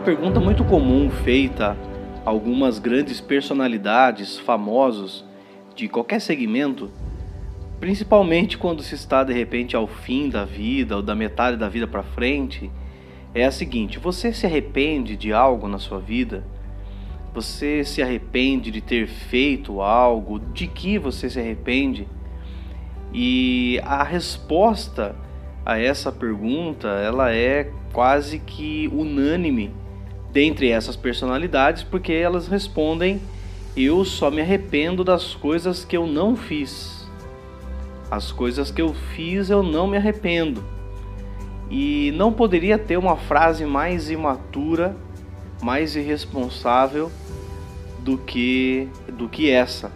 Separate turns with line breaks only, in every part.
pergunta muito comum feita a algumas grandes personalidades, famosos de qualquer segmento, principalmente quando se está de repente ao fim da vida ou da metade da vida para frente, é a seguinte: você se arrepende de algo na sua vida? Você se arrepende de ter feito algo? De que você se arrepende? E a resposta a essa pergunta, ela é quase que unânime dentre essas personalidades, porque elas respondem: eu só me arrependo das coisas que eu não fiz. As coisas que eu fiz eu não me arrependo. E não poderia ter uma frase mais imatura, mais irresponsável do que do que essa,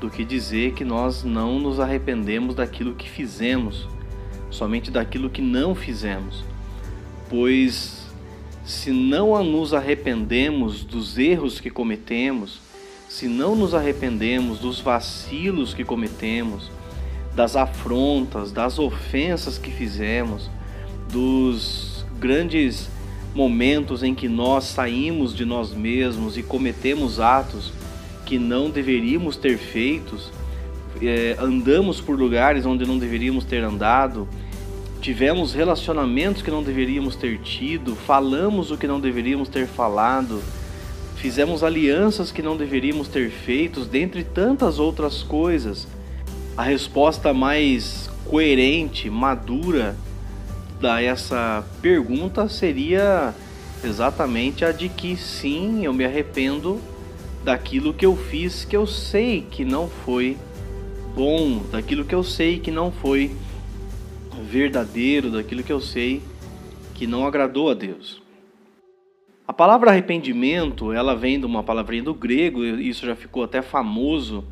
do que dizer que nós não nos arrependemos daquilo que fizemos, somente daquilo que não fizemos. Pois se não nos arrependemos dos erros que cometemos, se não nos arrependemos dos vacilos que cometemos, das afrontas, das ofensas que fizemos, dos grandes momentos em que nós saímos de nós mesmos e cometemos atos que não deveríamos ter feitos, é, andamos por lugares onde não deveríamos ter andado, tivemos relacionamentos que não deveríamos ter tido, falamos o que não deveríamos ter falado, fizemos alianças que não deveríamos ter feito, dentre tantas outras coisas. A resposta mais coerente, madura da essa pergunta seria exatamente a de que sim, eu me arrependo daquilo que eu fiz que eu sei que não foi bom, daquilo que eu sei que não foi verdadeiro, daquilo que eu sei que não agradou a Deus. A palavra arrependimento, ela vem de uma palavrinha do grego, isso já ficou até famoso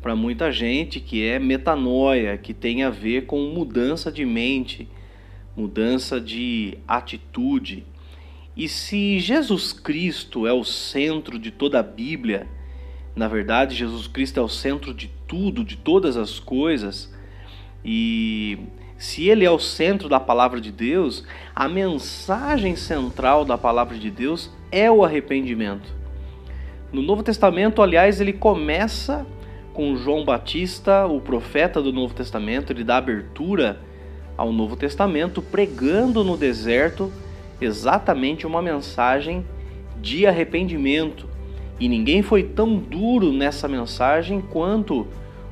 para muita gente, que é metanoia, que tem a ver com mudança de mente, mudança de atitude. E se Jesus Cristo é o centro de toda a Bíblia, na verdade, Jesus Cristo é o centro de tudo, de todas as coisas, e se ele é o centro da palavra de Deus, a mensagem central da palavra de Deus é o arrependimento. No Novo Testamento, aliás, ele começa com João Batista, o profeta do Novo Testamento, ele dá abertura ao Novo Testamento, pregando no deserto exatamente uma mensagem de arrependimento. E ninguém foi tão duro nessa mensagem quanto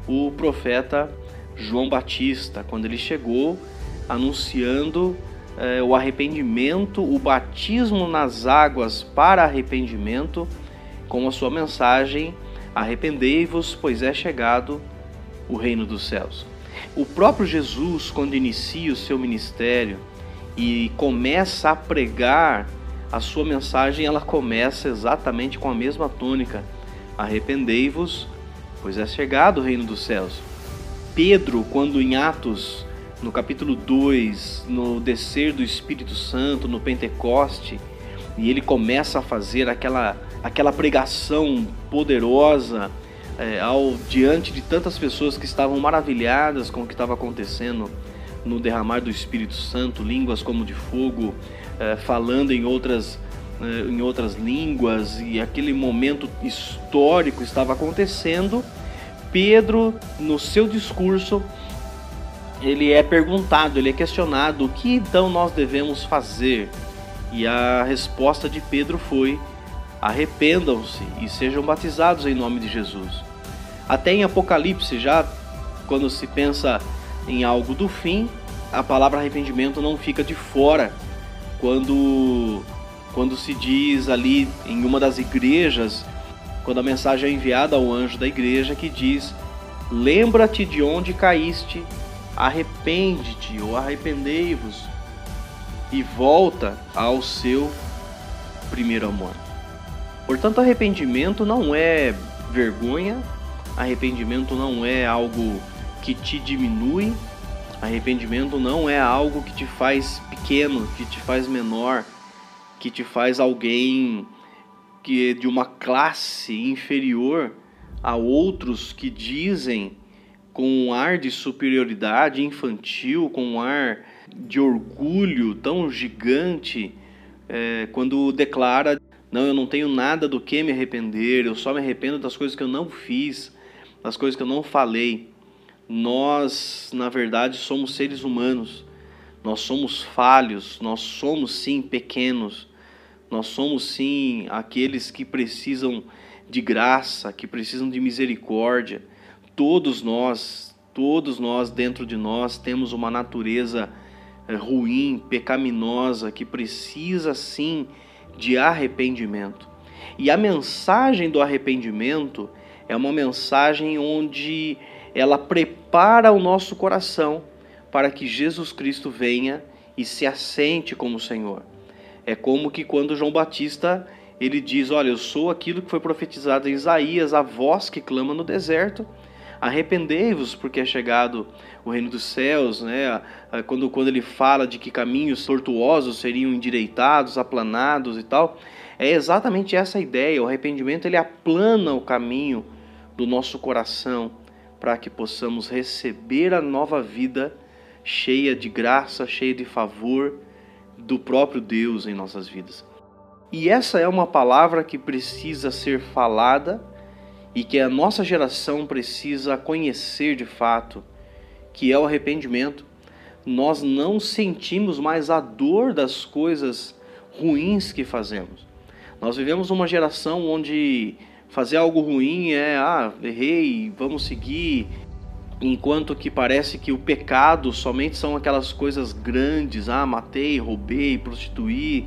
o profeta João Batista, quando ele chegou anunciando eh, o arrependimento, o batismo nas águas para arrependimento, com a sua mensagem: Arrependei-vos, pois é chegado o reino dos céus. O próprio Jesus, quando inicia o seu ministério e começa a pregar a sua mensagem, ela começa exatamente com a mesma tônica: Arrependei-vos, pois é chegado o reino dos céus. Pedro, quando em Atos, no capítulo 2, no descer do Espírito Santo, no Pentecoste, e ele começa a fazer aquela, aquela pregação poderosa, é, ao diante de tantas pessoas que estavam maravilhadas com o que estava acontecendo no derramar do Espírito Santo, línguas como de fogo, é, falando em outras é, em outras línguas e aquele momento histórico estava acontecendo. Pedro, no seu discurso, ele é perguntado, ele é questionado o que então nós devemos fazer. E a resposta de Pedro foi: arrependam-se e sejam batizados em nome de Jesus. Até em Apocalipse, já quando se pensa em algo do fim, a palavra arrependimento não fica de fora. Quando, quando se diz ali em uma das igrejas, quando a mensagem é enviada ao anjo da igreja que diz: Lembra-te de onde caíste, arrepende-te ou arrependei-vos e volta ao seu primeiro amor. Portanto, arrependimento não é vergonha, Arrependimento não é algo que te diminui, arrependimento não é algo que te faz pequeno, que te faz menor, que te faz alguém que é de uma classe inferior a outros que dizem com um ar de superioridade infantil, com um ar de orgulho tão gigante é, quando declara: Não, eu não tenho nada do que me arrepender, eu só me arrependo das coisas que eu não fiz, das coisas que eu não falei. Nós, na verdade, somos seres humanos, nós somos falhos, nós somos sim pequenos, nós somos sim aqueles que precisam de graça, que precisam de misericórdia. Todos nós, todos nós dentro de nós temos uma natureza é, ruim, pecaminosa, que precisa sim de arrependimento. E a mensagem do arrependimento é uma mensagem onde ela prepara o nosso coração para que Jesus Cristo venha e se assente como Senhor. É como que quando João Batista ele diz: Olha, eu sou aquilo que foi profetizado em Isaías, a voz que clama no deserto. Arrependei-vos, porque é chegado o reino dos céus, né? Quando, quando ele fala de que caminhos tortuosos seriam endireitados, aplanados e tal, é exatamente essa ideia. O arrependimento ele aplana o caminho do nosso coração para que possamos receber a nova vida cheia de graça, cheia de favor do próprio Deus em nossas vidas. E essa é uma palavra que precisa ser falada e que a nossa geração precisa conhecer de fato, que é o arrependimento. Nós não sentimos mais a dor das coisas ruins que fazemos. Nós vivemos uma geração onde fazer algo ruim é, ah, errei, vamos seguir, enquanto que parece que o pecado somente são aquelas coisas grandes, ah, matei, roubei, prostituí,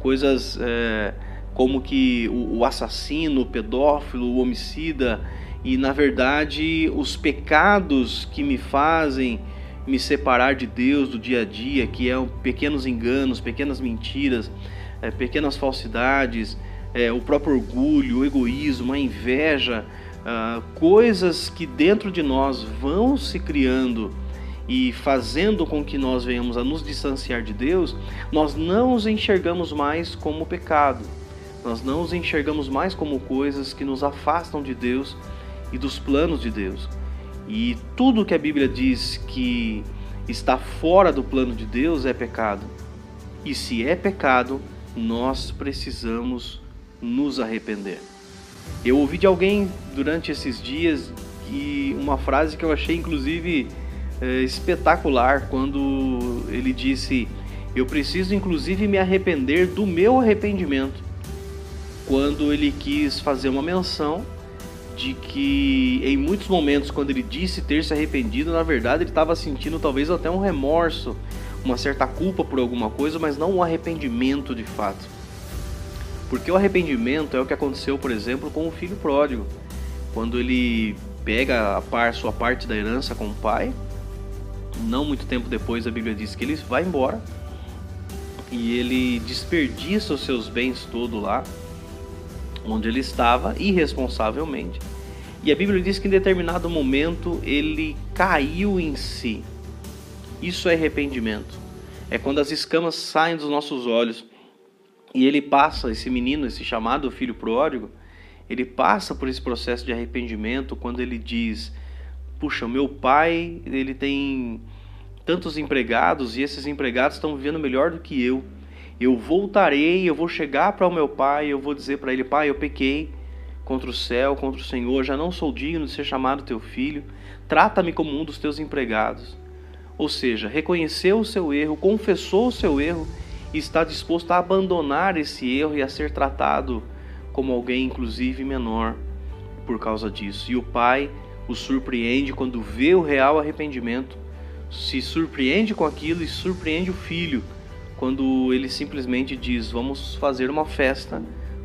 coisas é, como que o, o assassino, o pedófilo, o homicida, e na verdade os pecados que me fazem me separar de Deus do dia a dia, que é pequenos enganos, pequenas mentiras, é, pequenas falsidades, é, o próprio orgulho, o egoísmo, a inveja, ah, coisas que dentro de nós vão se criando e fazendo com que nós venhamos a nos distanciar de Deus, nós não os enxergamos mais como pecado nós não os enxergamos mais como coisas que nos afastam de Deus e dos planos de Deus. E tudo que a Bíblia diz que está fora do plano de Deus é pecado. E se é pecado, nós precisamos nos arrepender. Eu ouvi de alguém durante esses dias e uma frase que eu achei inclusive é, espetacular quando ele disse: Eu preciso inclusive me arrepender do meu arrependimento quando ele quis fazer uma menção de que em muitos momentos, quando ele disse ter se arrependido, na verdade ele estava sentindo talvez até um remorso, uma certa culpa por alguma coisa, mas não um arrependimento de fato. Porque o arrependimento é o que aconteceu, por exemplo, com o filho pródigo, quando ele pega a par, sua parte da herança com o pai. Não muito tempo depois, a Bíblia diz que ele vai embora e ele desperdiça os seus bens todo lá onde ele estava irresponsavelmente. E a Bíblia diz que em determinado momento ele caiu em si. Isso é arrependimento. É quando as escamas saem dos nossos olhos e ele passa, esse menino, esse chamado filho pródigo, ele passa por esse processo de arrependimento quando ele diz: Puxa, meu pai, ele tem tantos empregados e esses empregados estão vivendo melhor do que eu eu voltarei, eu vou chegar para o meu pai, eu vou dizer para ele: Pai, eu pequei contra o céu, contra o Senhor, já não sou digno de ser chamado teu filho, trata-me como um dos teus empregados. Ou seja, reconheceu o seu erro, confessou o seu erro está disposto a abandonar esse erro e a ser tratado como alguém, inclusive menor, por causa disso. E o pai o surpreende quando vê o real arrependimento, se surpreende com aquilo e surpreende o filho quando ele simplesmente diz: Vamos fazer uma festa,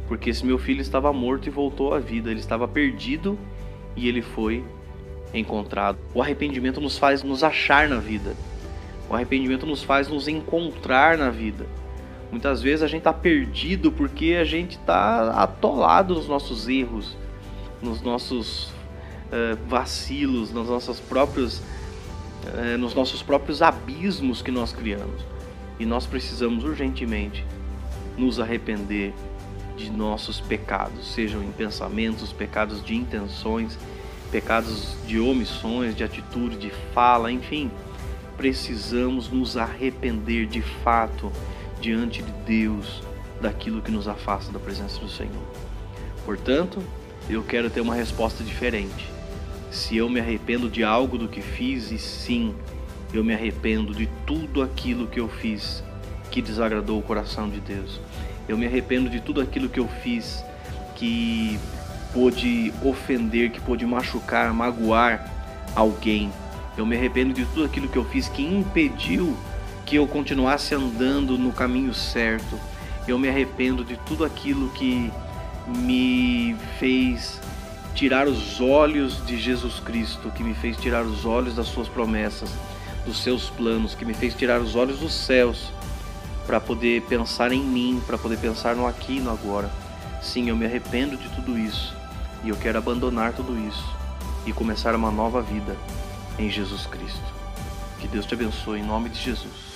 porque esse meu filho estava morto e voltou à vida, ele estava perdido e ele foi encontrado. O arrependimento nos faz nos achar na vida, o arrependimento nos faz nos encontrar na vida. Muitas vezes a gente está perdido porque a gente está atolado nos nossos erros, nos nossos uh, vacilos, nos nossos próprios, uh, nos nossos próprios abismos que nós criamos. E nós precisamos urgentemente nos arrepender de nossos pecados, sejam em pensamentos, pecados de intenções, pecados de omissões, de atitude, de fala, enfim. Precisamos nos arrepender de fato diante de Deus daquilo que nos afasta da presença do Senhor. Portanto, eu quero ter uma resposta diferente. Se eu me arrependo de algo do que fiz, e sim, eu me arrependo de tudo aquilo que eu fiz que desagradou o coração de Deus. Eu me arrependo de tudo aquilo que eu fiz que pôde ofender, que pôde machucar, magoar alguém. Eu me arrependo de tudo aquilo que eu fiz que impediu que eu continuasse andando no caminho certo. Eu me arrependo de tudo aquilo que me fez tirar os olhos de Jesus Cristo, que me fez tirar os olhos das suas promessas, dos seus planos, que me fez tirar os olhos dos céus para poder pensar em mim, para poder pensar no aqui e no agora. Sim, eu me arrependo de tudo isso e eu quero abandonar tudo isso e começar uma nova vida em Jesus Cristo. Que Deus te abençoe em nome de Jesus.